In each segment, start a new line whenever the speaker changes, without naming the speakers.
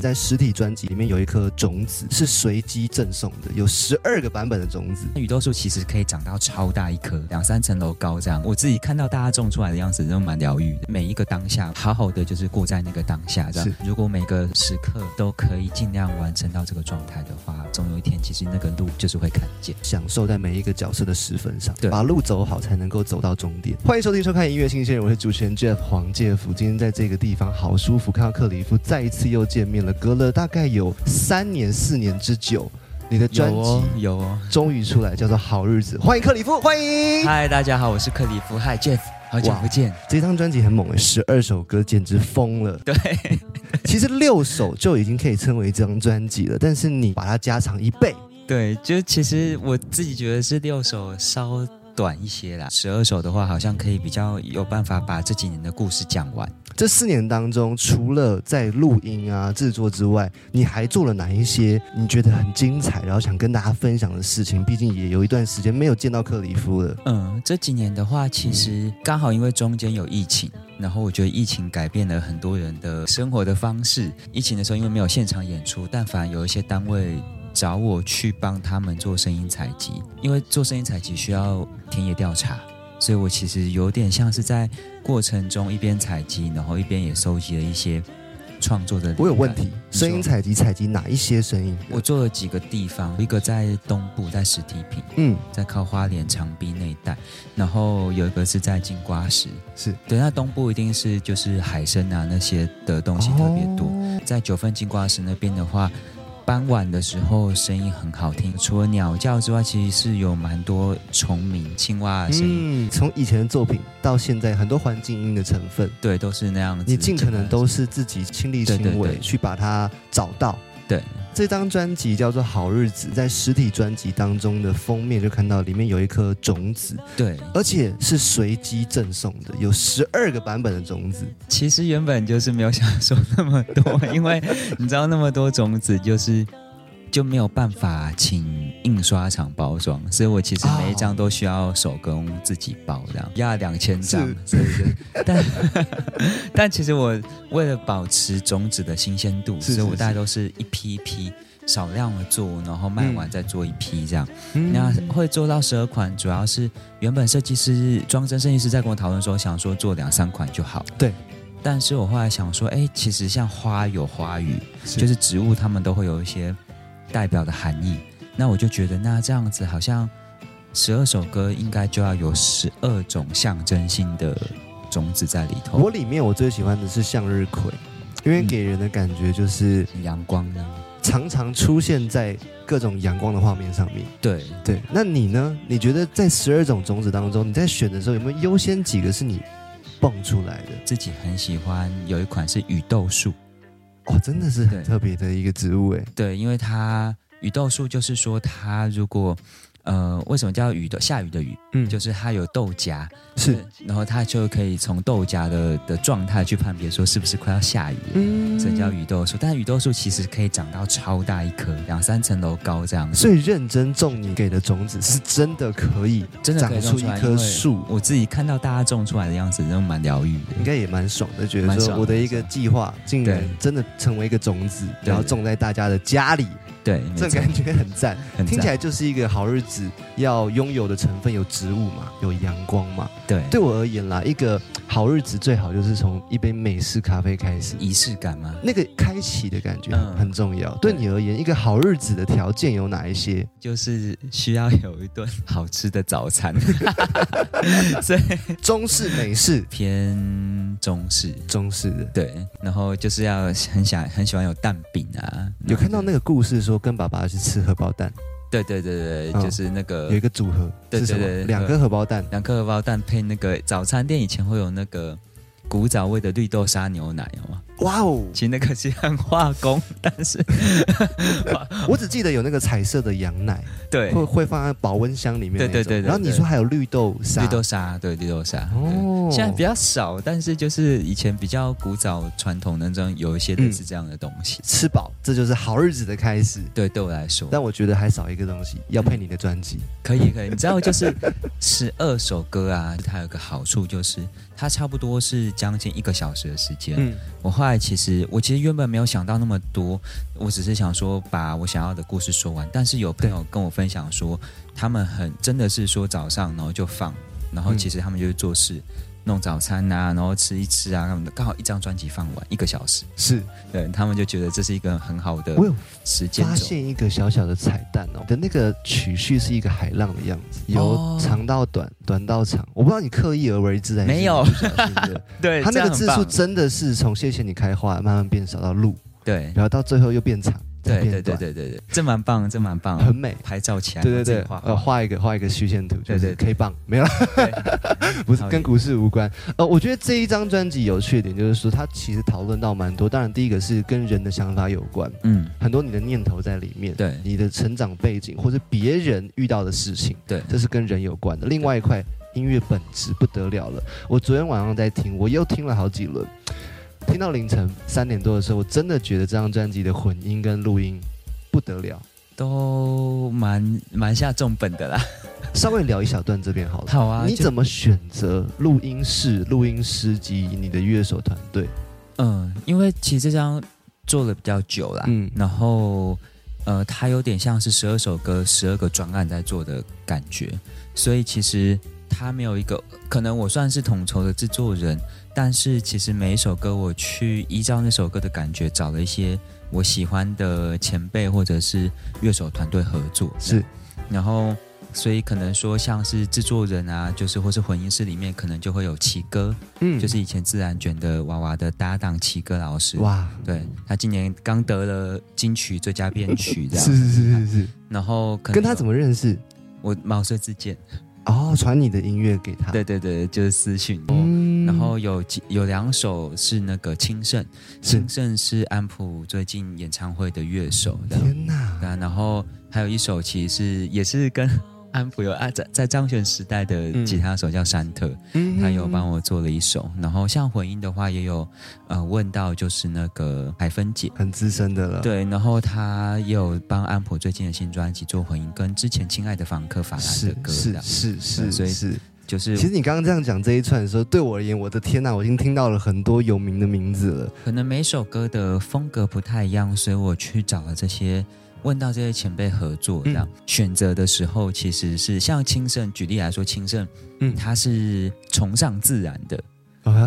在实体专辑里面有一颗种子是随机赠送的，有十二个版本的种子。
雨豆树其实可以长到超大一棵，两三层楼高这样。我自己看到大家种出来的样子，真的蛮疗愈的。每一个当下，好好的就是过在那个当下这样。如果每个时刻都可以尽量完成到这个状态的话，总有一天其实那个路就是会看见，
享受在每一个角色的时分上，
对，
把路走好才能够走到终点。欢迎收听收看音乐新鲜人，我是主持人 Jeff 黄介夫。今天在这个地方好舒服，看到克里夫再一次又见面了。隔了大概有三年四年之久，你的专辑
有哦，
终于出来，叫做《好日子》。欢迎克里夫，欢迎！
嗨，大家好，我是克里夫。嗨，Jeff，好久不见。
这张专辑很猛诶，十二首歌简直疯了。
对，
其实六首就已经可以称为这张专辑了，但是你把它加长一倍。
对，就其实我自己觉得是六首稍短一些啦，十二首的话好像可以比较有办法把这几年的故事讲完。
这四年当中，除了在录音啊制作之外，你还做了哪一些你觉得很精彩，然后想跟大家分享的事情？毕竟也有一段时间没有见到克里夫了。
嗯，这几年的话，其实刚好因为中间有疫情，然后我觉得疫情改变了很多人的生活的方式。疫情的时候，因为没有现场演出，但凡有一些单位找我去帮他们做声音采集，因为做声音采集需要田野调查。所以我其实有点像是在过程中一边采集，然后一边也收集了一些创作的。
我有问题，声音采集采集哪一些声音？
我做了几个地方，一个在东部，在实体坪，嗯，在靠花莲长滨那一带，然后有一个是在金瓜石，
是
对。那东部一定是就是海参啊那些的东西特别多，在九份金瓜石那边的话。傍晚的时候，声音很好听。除了鸟叫之外，其实是有蛮多虫鸣、青蛙的声音。
嗯，从以前的作品到现在，很多环境音的成分，
对，都是那样子。
你尽可能都是自己亲力亲为去把它找到。
对，
这张专辑叫做《好日子》，在实体专辑当中的封面就看到里面有一颗种子，
对，
而且是随机赠送的，有十二个版本的种子。
其实原本就是没有想说那么多，因为你知道那么多种子就是。就没有办法请印刷厂包装，所以我其实每一张都需要手工自己包，这样压两千张，
对对。
但 但其实我为了保持种子的新鲜度，所以我大概都是一批一批少量的做，然后卖完再做一批这样。那会做到十二款，主要是原本设计师装帧设计师在跟我讨论说，想说做两三款就好。
对。
但是我后来想说，哎，其实像花有花语，就是植物，它们都会有一些。代表的含义，那我就觉得，那这样子好像十二首歌应该就要有十二种象征性的种子在里头。
我里面我最喜欢的是向日葵，因为给人的感觉就是
阳光，
常常出现在各种阳光的画面上面。
对
对，那你呢？你觉得在十二种种子当中，你在选的时候有没有优先几个是你蹦出来的？
自己很喜欢有一款是雨豆树。
哦，真的是很特别的一个植物哎。
对，因为它雨豆树就是说，它如果。呃，为什么叫雨的下雨的雨？嗯，就是它有豆荚，
是，
然后它就可以从豆荚的的状态去判别说是不是快要下雨了，嗯，所以叫雨豆树。但是雨豆树其实可以长到超大一棵，两三层楼高这样。
所以认真种你给的种子是真的可以，
真的
长出一棵树。
我自己看到大家种出来的样子，真的蛮疗愈的，
应该也蛮爽的，觉得说我的一个计划竟然真的成为一个种子，然后种在大家的家里。
对，
这感觉很赞，听起来就是一个好日子要拥有的成分，有植物嘛，有阳光嘛。
对，
对我而言啦，一个好日子最好就是从一杯美式咖啡开始，
仪式感吗？
那个开启的感觉很重要。对你而言，一个好日子的条件有哪一些？
就是需要有一顿好吃的早餐，所以
中式、美式
偏中式，
中式的
对，然后就是要很想很喜欢有蛋饼啊，
有看到那个故事。说跟爸爸去吃荷包蛋，
对对对对，就是那个
有一个组合，对对对，两颗荷包蛋，
两颗荷包蛋配那个早餐店以前会有那个古早味的绿豆沙牛奶，有吗？哇哦，其实那个是很化工，但是
我只记得有那个彩色的羊奶，
对，
会会放在保温箱里面，
对对对。
然后你说还有绿豆沙，
绿豆沙，对绿豆沙。哦，现在比较少，但是就是以前比较古早传统那种有一些类似这样的东西。
吃饱，这就是好日子的开始。
对，对我来说，
但我觉得还少一个东西，要配你的专辑。
可以，可以。你知道，就是十二首歌啊，它有个好处就是它差不多是将近一个小时的时间。嗯，我后来其实我其实原本没有想到那么多，我只是想说把我想要的故事说完。但是有朋友跟我分享说，他们很真的是说早上然后就放。然后其实他们就是做事、弄早餐呐，然后吃一吃啊，他们刚好一张专辑放完一个小时，
是
对他们就觉得这是一个很好的。
我有
时间
发现一个小小的彩蛋哦，的那个曲序是一个海浪的样子，由长到短，短到长。我不知道你刻意而为之还是
没有，对
他那个字数真的是从谢谢你开花慢慢变少到路，
对，
然后到最后又变长。
对对对对对对，这蛮棒，这蛮棒，
很美，
拍照起来。
对对对，呃，画一个画一个虚线图，对对，K 棒没了，不是跟股市无关。呃，我觉得这一张专辑有缺点，就是说它其实讨论到蛮多。当然，第一个是跟人的想法有关，嗯，很多你的念头在里面，
对，
你的成长背景或者别人遇到的事情，
对，
这是跟人有关的。另外一块音乐本质不得了了，我昨天晚上在听，我又听了好几轮，听到凌晨三点多的时候，我真的觉得这张专辑的混音跟录音。不得了，
都蛮蛮下重本的啦。
稍微聊一小段这边好了。
好啊，
你怎么选择录音室、录音师及你的乐手团队？
嗯，因为其实这张做了比较久了，嗯，然后呃，它有点像是十二首歌、十二个专案在做的感觉，所以其实它没有一个，可能我算是统筹的制作人，但是其实每一首歌我去依照那首歌的感觉找了一些。我喜欢的前辈或者是乐手团队合作
是，
然后所以可能说像是制作人啊，就是或是混音室里面可能就会有奇哥，嗯，就是以前自然卷的娃娃的搭档奇哥老师，哇，对他今年刚得了金曲最佳编曲，这样
是是是是是，
然后
跟他怎么认识？
我毛遂自荐。
哦，传你的音乐给他。
对对对，就是私信。嗯，然后有有两首是那个清盛，清盛是安普最近演唱会的乐手。
天哪！
对啊，然后还有一首其实是也是跟。安普有啊，在在张悬时代的吉他手叫山特，他有帮我做了一首。然后像混音的话，也有呃问到就是那个海芬姐，
很资深的了。
对，然后他也有帮安普最近的新专辑做混音，跟之前亲爱的房客法兰的歌
是是是，
所以
是
就是。
其实你刚刚这样讲这一串的时候，对我而言，我的天呐，我已经听到了很多有名的名字了。
可能每首歌的风格不太一样，所以我去找了这些。问到这些前辈合作这样选择的时候，其实是像清盛举例来说，清盛，嗯，他是崇尚自然的，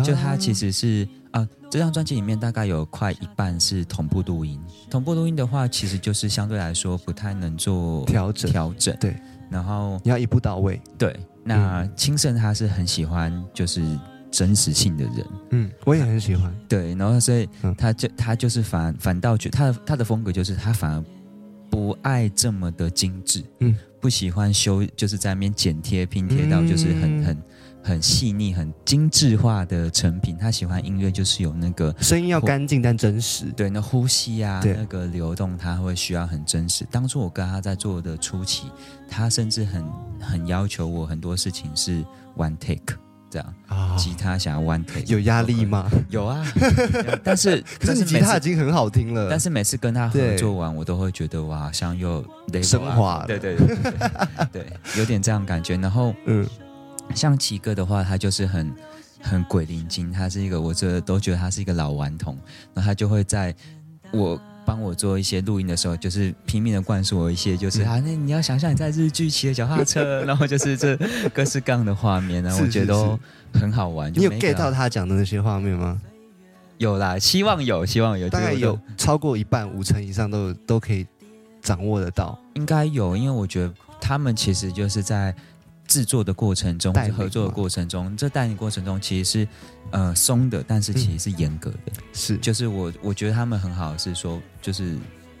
就他其实是啊，这张专辑里面大概有快一半是同步录音。同步录音的话，其实就是相对来说不太能做
调整
调整。
对，
然后
你要一步到位。
对，那清盛他是很喜欢就是真实性的人，
嗯，我也很喜欢。
对，然后所以他就他就是反反倒觉他的他的风格就是他反而。不爱这么的精致，嗯，不喜欢修，就是在那边剪贴拼贴到就是很很很细腻、很精致化的成品。他喜欢音乐，就是有那个
声音要干净但真实，
对，那呼吸啊，那个流动，他会需要很真实。当初我跟他在做的初期，他甚至很很要求我很多事情是 one take。这样啊，吉他想要弯腿
有压力吗？
有啊，但是
可是你吉他已经很好听了。
但是每次跟他合作完，我都会觉得哇，好像又
升华。
对对对对，有点这样感觉。然后嗯，像奇哥的话，他就是很很鬼灵精，他是一个我这都觉得他是一个老顽童，然后他就会在我。帮我做一些录音的时候，就是拼命的灌输我一些，就是啊，那你要想象你在日剧骑的脚踏车，然后就是这各式各样的画面，然后我觉得都很好玩。
你有 get 到他讲的那些画面吗？
有啦，希望有，希望有，
大概有超过一半，五成以上都都可以掌握得到。
应该有，因为我觉得他们其实就是在。制作的过程中，合作的过程中，这带领过程中其实是呃松的，但是其实是严格的。
是，
就是我我觉得他们很好，是说就是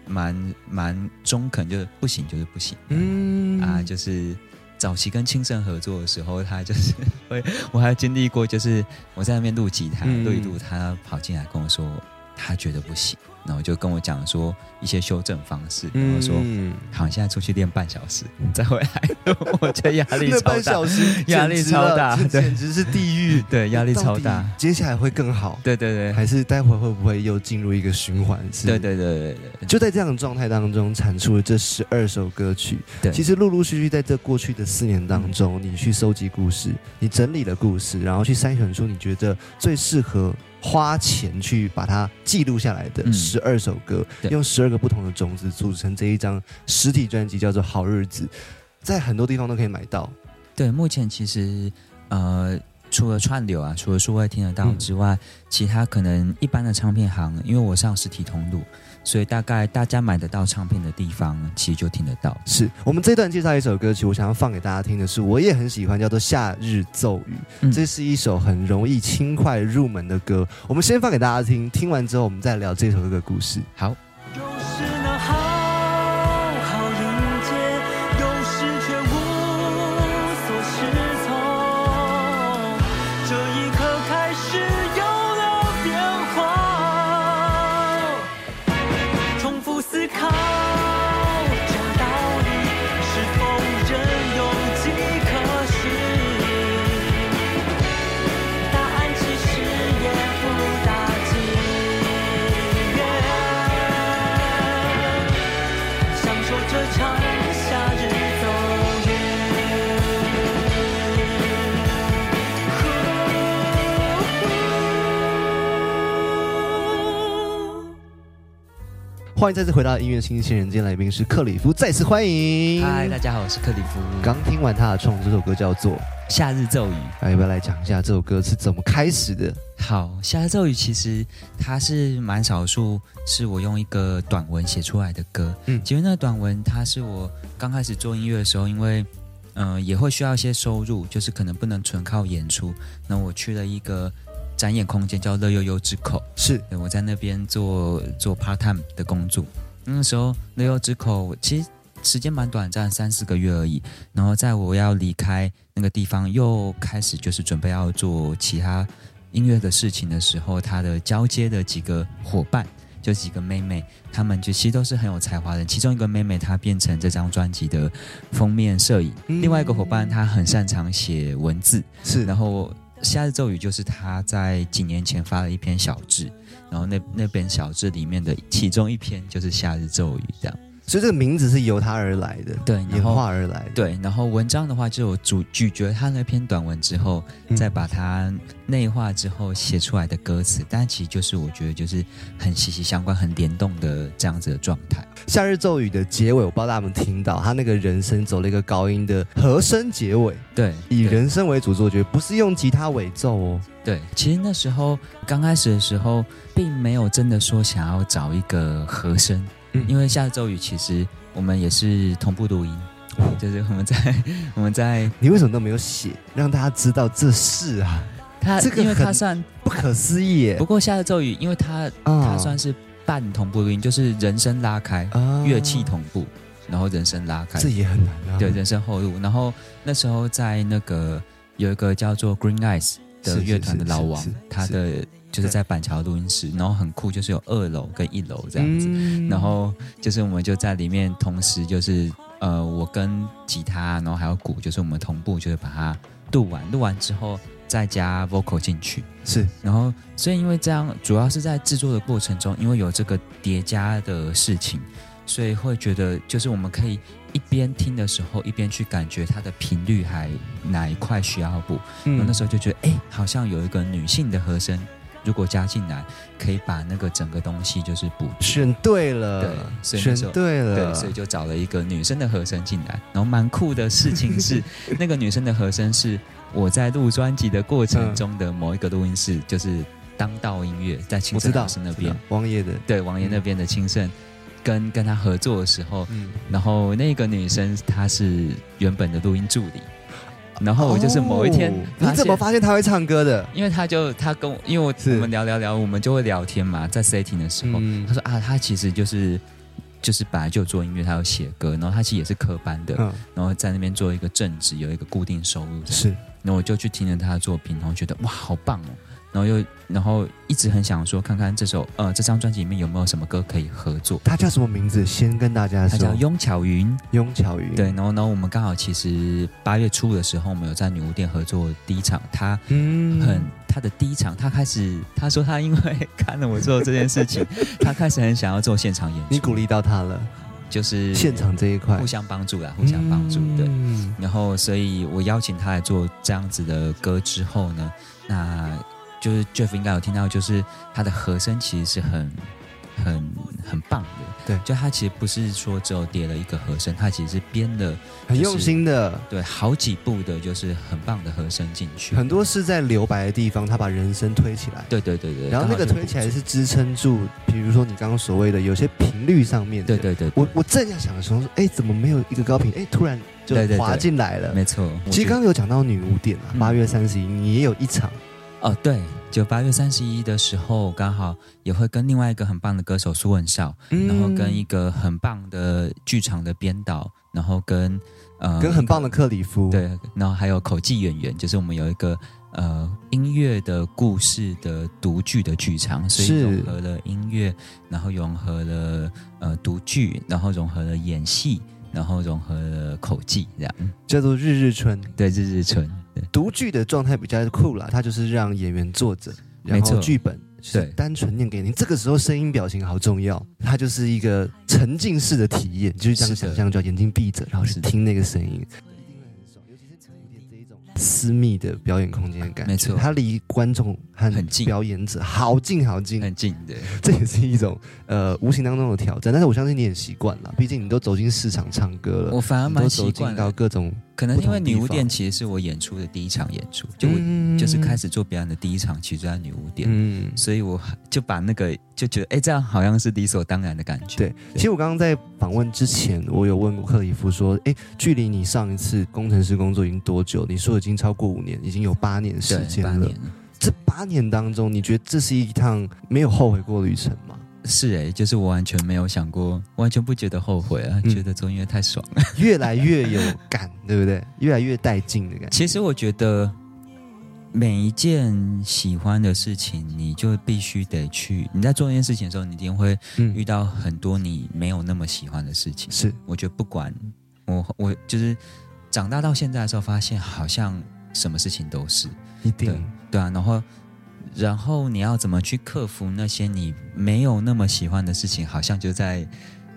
蛮蛮中肯，就是不行就是不行。嗯啊，就是早期跟青盛合作的时候，他就是会，我还经历过，就是我在那边录吉他，录一录，他跑进来跟我说：“他觉得不行，然后就跟我讲说一些修正方式，然后说
嗯，
好，现在出去练半小时再回来，我觉得压力
那
超大
半小，时
压力超大
这简直是地狱，
对，压力超大，
接下来会更好，
对对对，
还是待会会不会又进入一个循环？是。
对对对对对，
就在这样的状态当中产出了这十二首歌曲。
对，
其实陆陆续续在这过去的四年当中，你去收集故事，你整理了故事，然后去筛选出你觉得最适合花钱去把它记录下来的
嗯。
十二首歌，
对。
用十二个不同的种子组成这一张实体专辑，叫做《好日子》，在很多地方都可以买到。
对，目前其实呃，除了串流啊，除了数位听得到
嗯。
之外，其他可能一般的唱片行，因为我上实体通路，所以大概大家买得到唱片的地方，其实就听得到。
是我们这段介绍一首歌曲，我想要放给大家听的是，我也很喜欢，叫做《夏日奏语》。
嗯
这是一首很容易轻快入门的歌。我们先放给大家听，听完之后我们再聊这首歌的故事。
好，
欢迎再次回到音乐新鲜人，今天来宾是克里夫，再次欢迎。
嗨，大家好，我是克里夫。
刚听完他的创作，这首歌叫做，
夏日咒语，
来要不要来讲一下这首歌是怎么开始的？
好，夏日咒语其实它是蛮少数，是我用一个短文写出来的歌。
嗯
嗯，其实那个短文它是我刚开始做音乐的时候，因为嗯、呃也会需要一些收入，就是可能不能纯靠演出，那我去了一个展演空间叫乐悠悠之口，
是
对我在那边做做 part time 的工作。那时候乐悠之口其实时间蛮短暂，三四个月而已。然后在我要离开那个地方，又开始就是准备要做其他音乐的事情的时候，他的交接的几个伙伴。就几个妹妹，她们就其实都是很有才华的人。其中一个妹妹她变成这张专辑的封面摄影，
嗯
另外一个伙伴她很擅长写文字，
是，
然后《夏日咒语》就是他在几年前发了一篇小志，然后那那本小志里面的其中一篇就是《夏日咒语》这样。
所以这个名字是由他而来的，
对
演化而来的。
对，然后文章的话，就我咀咀嚼他那篇短文之后，
嗯
再把它内化之后写出来的歌词，但其实就是我觉得就是很息息相关、很联动的这样子的状态。
夏日咒语的结尾，我不知道大家有没有听到，他那个人声走了一个高音的和声结尾，
对，
以人声为主作曲，不是用吉他尾奏哦。
对，其实那时候刚开始的时候，并没有真的说想要找一个和声，
嗯
因为夏日咒语其实我们也是同步录音，就是我们在 我们在
你为什么都没有写，让大家知道这是啊？
他，
这个
因为
他
算
不可思议耶
不！过夏日咒语，因为它
啊
它算是半同步录音，就是人声拉开，
啊
乐器同步，然后人声拉开
这，也很难啊。
对，人声后录。然后那时候在那个有一个叫做 Green Eyes 的乐团的老王
是是，
他的就是在板桥录音室，然后很酷，就是有二楼跟一楼这样子。
嗯
然后就是我们就在里面，同时就是呃，我跟吉他，然后还有鼓，就是我们同步，就是把它录完，录完之后再加 vocal 进去。
是
然后，所以因为这样，主要是在制作的过程中，因为有这个叠加的事情，所以会觉得就是我们可以一边听的时候，一边去感觉它的频率还哪一块需要补。然后
嗯
那时候就觉得，哎，好像有一个女性的和声，如果加进来，可以把那个整个东西就是补。
选对了，
对所以
选对了，
对，所以就找了一个女生的和声进来，然后蛮酷的事情是，那个女生的和声是我在录专辑的过程中的某一个录音室，就是当道音乐在青盛老师那边，
王爷的，
对王爷那边的青盛，跟跟他合作的时候，
嗯，
然后那个女生她是原本的录音助理，然后我就是某一天
哦你怎么发现他会唱歌的？
因为他就他跟我，因为我我们聊聊聊，我们就会聊天嘛，在 setting 的时候，
嗯
他说啊，他其实就是就是本来就有做音乐，他有写歌，然后他其实也是科班的，
嗯，
然后在那边做一个正职，有一个固定收入。
是
然后我就去听了他的作品，然后觉得哇，好棒哦！然后又然后一直很想说，看看这首呃这张专辑里面有没有什么歌可以合作。
他叫什么名字？先跟大家说
他叫，雍巧云，
雍巧云。
对，，然后然后我们刚好其实八月初的时候，我们有在女巫店合作第一场，他
嗯
很他的第一场，他开始他说他因为看了我做这件事情，他开始很想要做现场演出，
你鼓励到他了，
就是
现场这一块
互相帮助啦，互相帮助，对。
嗯
然后，所以我邀请他来做这样子的歌之后呢，那就是 Jeff 应该有听到，就是他的和声其实是很、很、很棒的。
对
就他其实不是说只有叠了一个和声，他其实是编了
很用心的。
对好几部的，就是很棒的和声进去。
很多是在留白的地方，他把人声推起来，
对对对对，
然后那个推起来是支撑住，比如说你刚刚所谓的有些频率上面的。
对对对，
我我正要想说，哎，怎么没有一个高频？哎，突然就滑进来了。
没错。
其实刚刚有讲到女巫店啊，
嗯
八月三十一你也有一场，
哦，对，就八月三十一的时候，刚好也会跟另外一个很棒的歌手苏文少，然后跟一
嗯
个很棒的剧场的编导，然后跟呃
跟很棒的克里夫，，
对，然后还有口技演员，就是我们有一个呃音乐的故事的独剧的剧场，所以
是。
融合了音乐，然后融合了呃独剧，然后融合了演戏，然后融合了口技，这样。
叫做日日春。
对日日春，对
独剧的状态比较酷啦，它就是让演员坐着，然后剧本是
对。
单纯念给你。这个时候声音表情好重要，它就是一个沉浸式的体验，就是这样想象，就要眼睛闭着，然后去
是
听那个声音。私密的表演空间的感觉，
没错。
它离观众和
很近
表演者好近好近，
很近的。
这也是一种呃无形当中的挑战。但是我相信你也习惯了，毕竟你都走进市场唱歌了，
我反而蛮习惯，
到各种，
可能因为女巫店其实是我演出的第一场演出，就我、
嗯
就是开始做表演的第一场，其实就在女巫店，
嗯。
所以我就把那个就觉得，哎，这样好像是理所当然的感觉。
对，其实我刚刚在访问之前，我有问过克里夫说：“诶，距离你上一次工程师工作已经多久？”你说已经超过五年，已经有八年时，间。了。这八年当中，你觉得这是一趟没有后悔过的旅程吗？
是哎、就是我完全没有想过，完全不觉得后悔啊，
嗯
觉得做音乐太爽了。
越来越有感，对不对？越来越带劲的感觉。
其实我觉得每一件喜欢的事情，你就必须得去。你在做一件事情的时候，你一定会遇
嗯，
到很多你没有那么喜欢的事情。
是
我觉得不管我，我就是长大到现在的时候，发现好像什么事情都是
一定
对啊，然后。然后你要怎么去克服那些你没有那么喜欢的事情？好像就在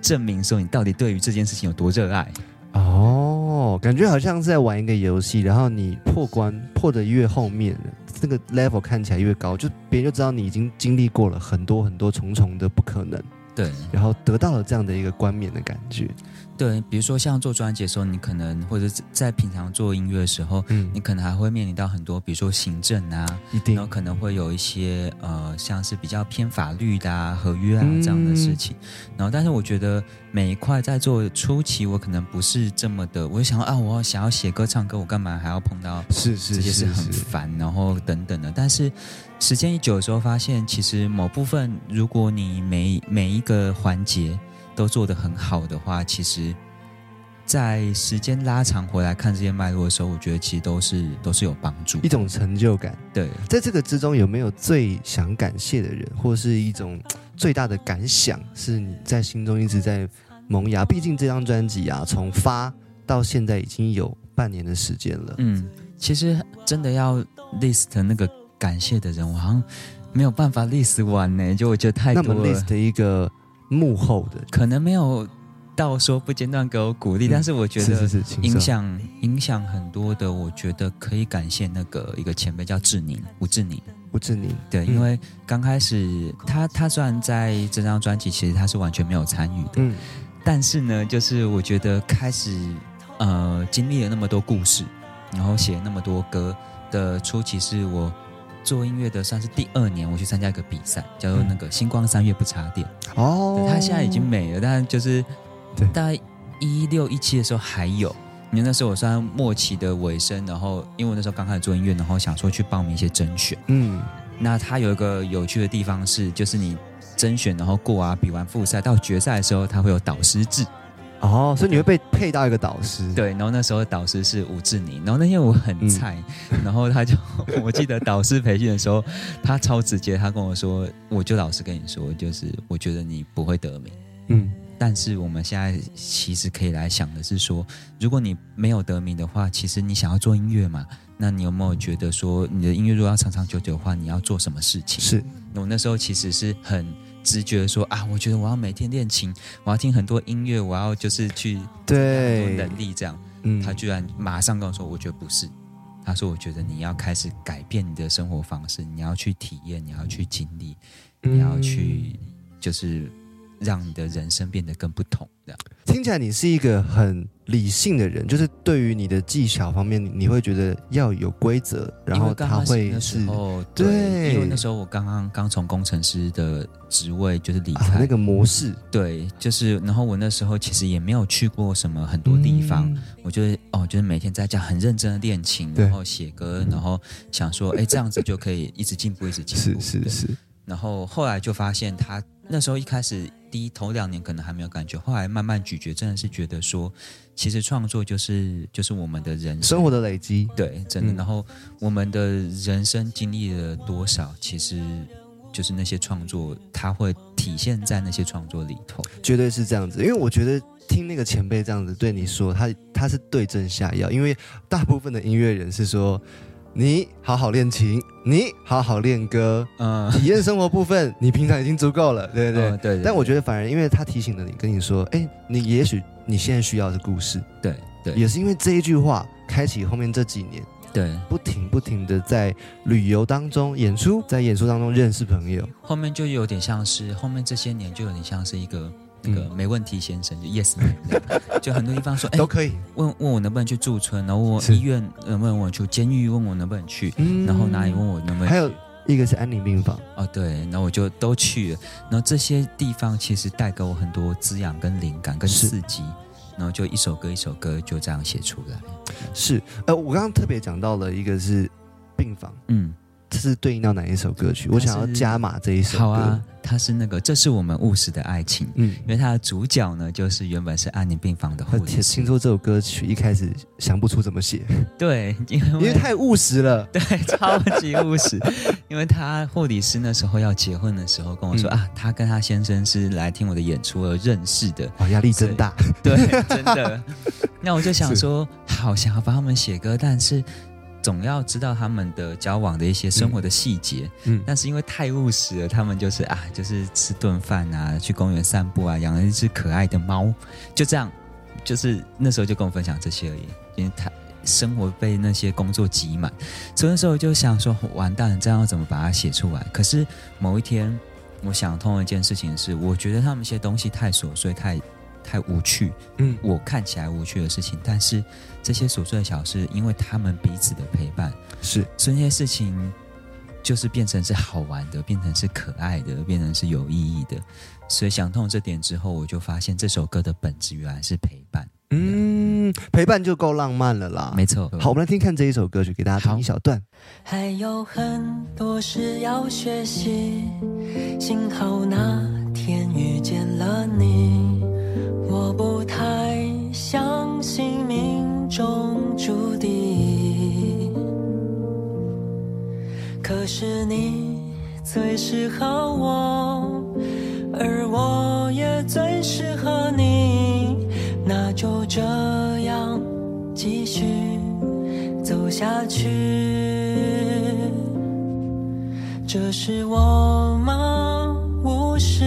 证明说你到底对于这件事情有多热爱。
哦，感觉好像是在玩一个游戏，然后你破关破的越后面，这个 level 看起来越高，就别人就知道你已经经历过了很多很多重重的不可能，
对
然后得到了这样的一个冠冕的感觉。
对，比如说像做专辑的时候，你可能或者在平常做音乐的时候，
嗯
你可能还会面临到很多，比如说行政啊，
一定
然后可能会有一些呃，像是比较偏法律的啊、合约啊
嗯
这样的事情。然后，但是我觉得每一块在做初期，我可能不是这么的，我就想啊，我想要写歌、唱歌，我干嘛还要碰到
是是
这些
是，
很烦，然后等等的。但是时间一久的时候，发现其实某部分，如果你每每一个环节都做得很好的话，其实。在时间拉长回来看这些脉络的时候，我觉得其实都是都是有帮助
一。种成就感。
对，
在这个之中，有没有最想感谢的人，或是一种 最大的感想，是你在心中一直在萌芽？毕竟这张专辑啊，从发到现在已经有半年的时间了。
嗯，其实真的要 list 那个感谢的人，我好像没有办法 list 完呢，就我觉得太
那么
多了
，list 一个幕后的，
可能没有到说不间断给我鼓励，
嗯
但是我觉得影响影响很多的，我觉得可以感谢那个一个前辈叫志宁吴志宁。
吴志宁，
对，
嗯。
因为刚开始他他虽然在这张专辑其实他是完全没有参与的，
嗯。
但是呢，就是我觉得开始呃经历了那么多故事，然后写了那么多歌的初期，是我做音乐的算是第二年，我去参加一个比赛，叫做那个星光三月不插电。
哦
对，它现在已经没了，但就是大概一六一七的时候还有。因为那时候我算末期的尾声，然后因为我那时候刚开始做音乐，然后想说去报名一些甄选。
嗯
那它有一个有趣的地方是，就是你甄选然后过啊，比完复赛到决赛的时候，它会有导师制。
哦，所以你会被配到一个导师，，
对，然后那时候导师是吴志宁，然后那天我很
嗯
菜，然后他就 我记得导师培训的时候，他超直接，他跟我说，我就老实跟你说，就是我觉得你不会得名。
嗯
但是我们现在其实可以来想的是说，如果你没有得名的话，其实你想要做音乐嘛？那你有没有觉得说，你的音乐如果要长长久久的话，你要做什么事情？
是，
我那时候其实是很直觉地说啊，我觉得我要每天练琴，我要听很多音乐，我要就是去很
对
多，能力这样。
嗯
他居然马上跟我说，我觉得不是。他说：“我觉得你要开始改变你的生活方式，你要去体验，你要去经历，你要去就是让你的人生变得更不同。这样，
听起来你是一个很理性的人，就是对于你的技巧方面，你你会觉得要有规则，然后他会是
时候，
对
对，因为那时候我刚刚刚从工程师的职位就是离开，
啊那个模式
对，就是然后我那时候其实也没有去过什么很多地方，
嗯
我就是哦，就是每天在家很认真的练琴，然后写歌，然后想说，哎，这样子就可以一直进步，一直进步。
是是是，
然后后来就发现他那时候一开始第一头两年可能还没有感觉，后来慢慢咀嚼，真的是觉得说，其实创作就是就是我们的人生
生活的累积，
对，真的。
嗯
然后我们的人生经历了多少，其实就是那些创作，它会体现在那些创作里头。
绝对是这样子。因为我觉得听那个前辈这样子对你说，他他是对症下药。因为大部分的音乐人是说，你好好练琴，你好好练歌，
嗯，
体验生活部分你平常已经足够了，对不对？
嗯对对。
但我觉得反而因为他提醒了你，跟你说，哎，你也许你现在需要的是故事，
对对
也是因为这一句话，开启后面这几年
对，
不停不停的在旅游当中演出，在演出当中认识朋友，
后面就有点像是后面这些年就有点像是一个。那个
嗯。
没问题先生就 yes man，就很多地方说，哎、
都可以。
问问我能不能去驻村，然后问我
是。
医院能不能我去，监狱问我能不能去，
嗯。
然后哪里问我能不能
还有一个是安宁病房，
哦，对，然后我就都去了。然后这些地方其实带给我很多滋养、跟灵感、跟刺激，然后就一首歌一首歌就这样写出来。
是。呃，我刚刚特别讲到了一个是病房，
嗯，
这是对应到哪一首歌曲？我想要加码这一首歌。
好啊，它是那个，这是我们务实的爱情。
嗯，
因为它的主角呢，就是原本是安宁病房的护
而且
理师
听。说这首歌曲一开始想不出怎么写，
对，因为
因为太务实了。
对，超级务实。因为他护理师那时候要结婚的时候跟我说、
嗯
啊，他跟他先生是来听我的演出而认识的。
哇，压力真大。
对，真的。那我就想说，好想要帮他们写歌，但是总要知道他们的交往的一些生活的细节。
嗯，
但是因为太务实了，他们就是啊，就是吃顿饭啊，去公园散步啊，养了一只可爱的猫，就这样。就是那时候就跟我分享这些而已，因为他生活被那些工作挤满，所以那时候我就想说，完蛋，这样要怎么把它写出来？可是某一天，我想通了一件事情是，我觉得他们一些东西太琐碎，太太无趣，
嗯，
我看起来无趣的事情，但是这些琐碎的小事，因为他们彼此的陪伴，
是
所以那些事情就是变成是好玩的，变成是可爱的，变成是有意义的。所以想通这点之后，我就发现这首歌的本质原来是陪伴。
嗯，陪伴就够浪漫了啦。
没错，
好，我们来听看这一首歌曲，给大家听一小段。
还有很多事要学习，幸好那天遇见了你。是你最适合我，而我也最适合你，那就这样继续。走下去。这是我吗无视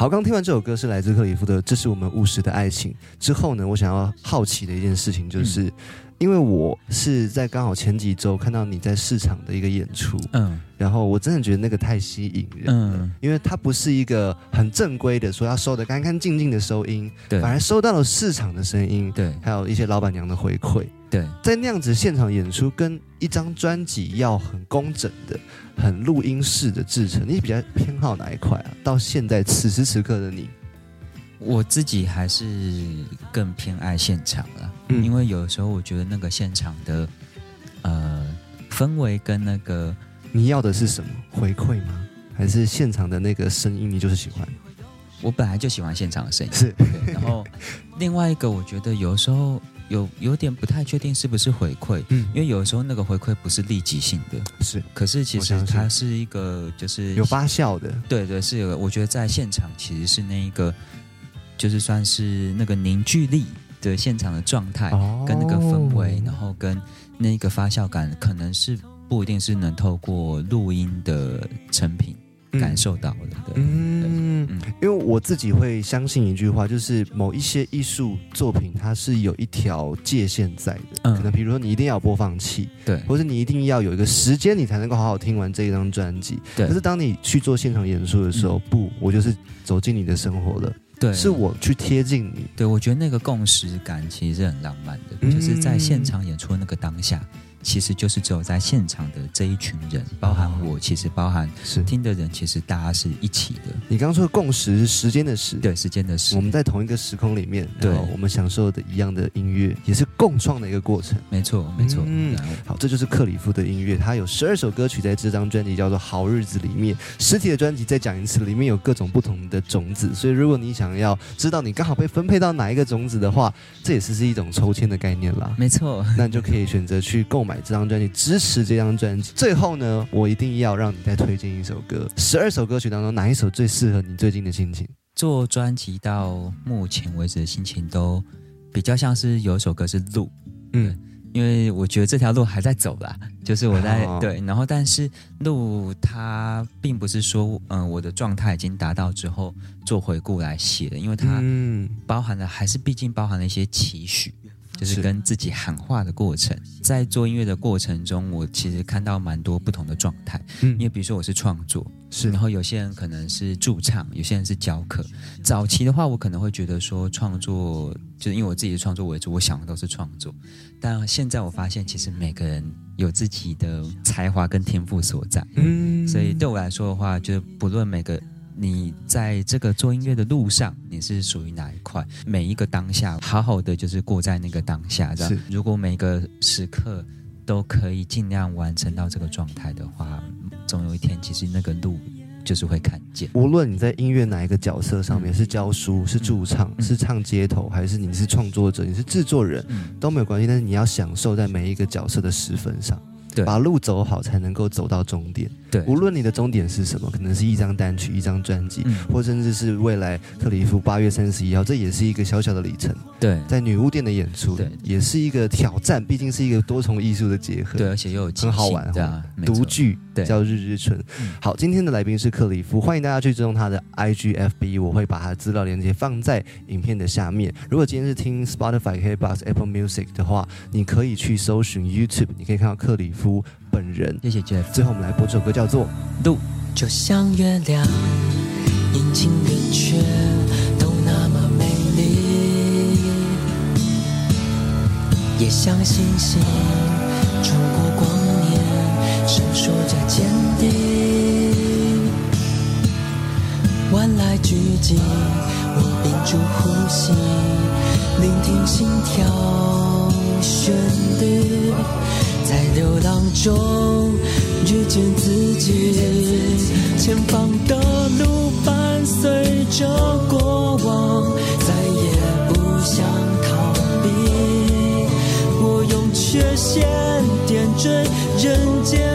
好，刚听完这首歌是来自克里夫的《这是我们务实的爱情》之后呢，我想要好奇的一件事情就是，因为我是在刚好前几周看到你在市场的一个演出，
嗯。
然后我真的觉得那个太吸引人了，
嗯，
因为它不是一个很正规的说要收的干干净净的收音，
对。
反而收到了市场的声音，
对。
还有一些老板娘的回馈。
对，
在那样子现场演出，跟一张专辑要很工整的、很录音室的制成，你比较偏好哪一块啊？到现在此时此刻的你，
我自己还是更偏爱现场了，
嗯
因为有时候我觉得那个现场的呃氛围跟那个
你要的是什么回馈吗？还是现场的那个声音你就是喜欢？
我本来就喜欢现场的声音，
是，
然后另外一个我觉得有时候有有点不太确定是不是回馈，
嗯。
因为有时候那个回馈不是立即性的，
是。
可是其实它是一个就是
有发酵的，
对对，是有个。我觉得在现场其实是那一个，就是算是那个凝聚力的现场的状态，
哦。
跟那个氛围，然后跟那个发酵感，可能是不一定是能透过录音的成品感受到的。对，
嗯，
嗯
因为我自己会相信一句话，就是某一些艺术作品它是有一条界限在的，
嗯。
可能比如说你一定要播放器，
对。
或者你一定要有一个时间，你才能够好好听完这一张专辑。
对。
可是当你去做现场演出的时候，不，我就是走进你的生活了，
对，
是我去贴近你。
对，我觉得那个共识感其实是很浪漫的，
嗯。
就是在现场演出的那个当下，其实就是只有在现场的这一群人，包含我，其实包含
是
听的人，其实大家是一起的。
你刚刚说的共识是时间的时，
对，时间的时
我，们在同一个时空里面，
对
我们享受的一样的音乐，也是共创的一个过程。
没错，没错。
嗯好，这就是克里夫的音乐，他有十二首歌曲在这张专辑叫做《好日子》里面。实体的专辑再讲一次，里面有各种不同的种子，所以如果你想要知道你刚好被分配到哪一个种子的话，这也是是一种抽签的概念啦。
没错，
那你就可以选择去购买这张专辑，支持这张专辑。最后呢，我一定要让你再推荐一首歌，十二首歌曲当中哪一首最适合你最近的心情？
做专辑到目前为止的心情都比较像是有一首歌是路，
嗯，
因为我觉得这条路还在走啦，就是我在、
哦
对，然后但是路它并不是说嗯、我的状态已经达到之后做回顾来写的，因为它
嗯
包含了还是毕竟包含了一些期许。就是
是
跟自己喊话的过程，在做音乐的过程中，我其实看到蛮多不同的状态。
嗯
因为比如说我是创作，
是
然后有些人可能是驻唱，有些人是教课。早期的话，我可能会觉得说创作，就是因为我自己的创作为主，我想的都是创作。但现在我发现，其实每个人有自己的才华跟天赋所在，
嗯
所以对我来说的话，就是不论每个。你在这个做音乐的路上，你是属于哪一块？每一个当下，好好的就是过在那个当下，这样
是。
如果每个时刻都可以尽量完成到这个状态的话，总有一天，其实那个路就是会看见。
无论你在音乐哪一个角色上面，
嗯
是教书、是驻唱、
嗯
是唱街头，还是你是创作者、你是制作人，
嗯，
都没有关系。但是你要享受在每一个角色的十分上，
对
把路走好，才能够走到终点。
对，
无论你的终点是什么，可能是一张单曲、一张专辑，
嗯，
或甚至是未来克里夫八月三十一号，这也是一个小小的里程。
对
在女巫店的演出，
对
也是一个挑战，毕竟是一个多重艺术的结合。
对，而且又有
很好玩哦
兴这样没错
独剧
对
叫《日日春》
嗯。
好，今天的来宾是克里夫，欢迎大家去追踪他的 IGFB，我会把他的资料链接放在影片的下面。如果今天是听 Spotify、KBox、Apple Music 的话，你可以去搜寻 YouTube，你可以看到克里夫本人。
谢谢 Jeff。
最后我们来播这首歌，叫做
路
就像月亮，阴晴圆缺都那么美丽，也像星星穿过光年，闪烁着坚定。万籁俱寂，我屏住呼吸，聆听心跳旋律。在流浪中遇见自己，前方的路伴随着过往，再也不想逃避。我用缺陷点缀人间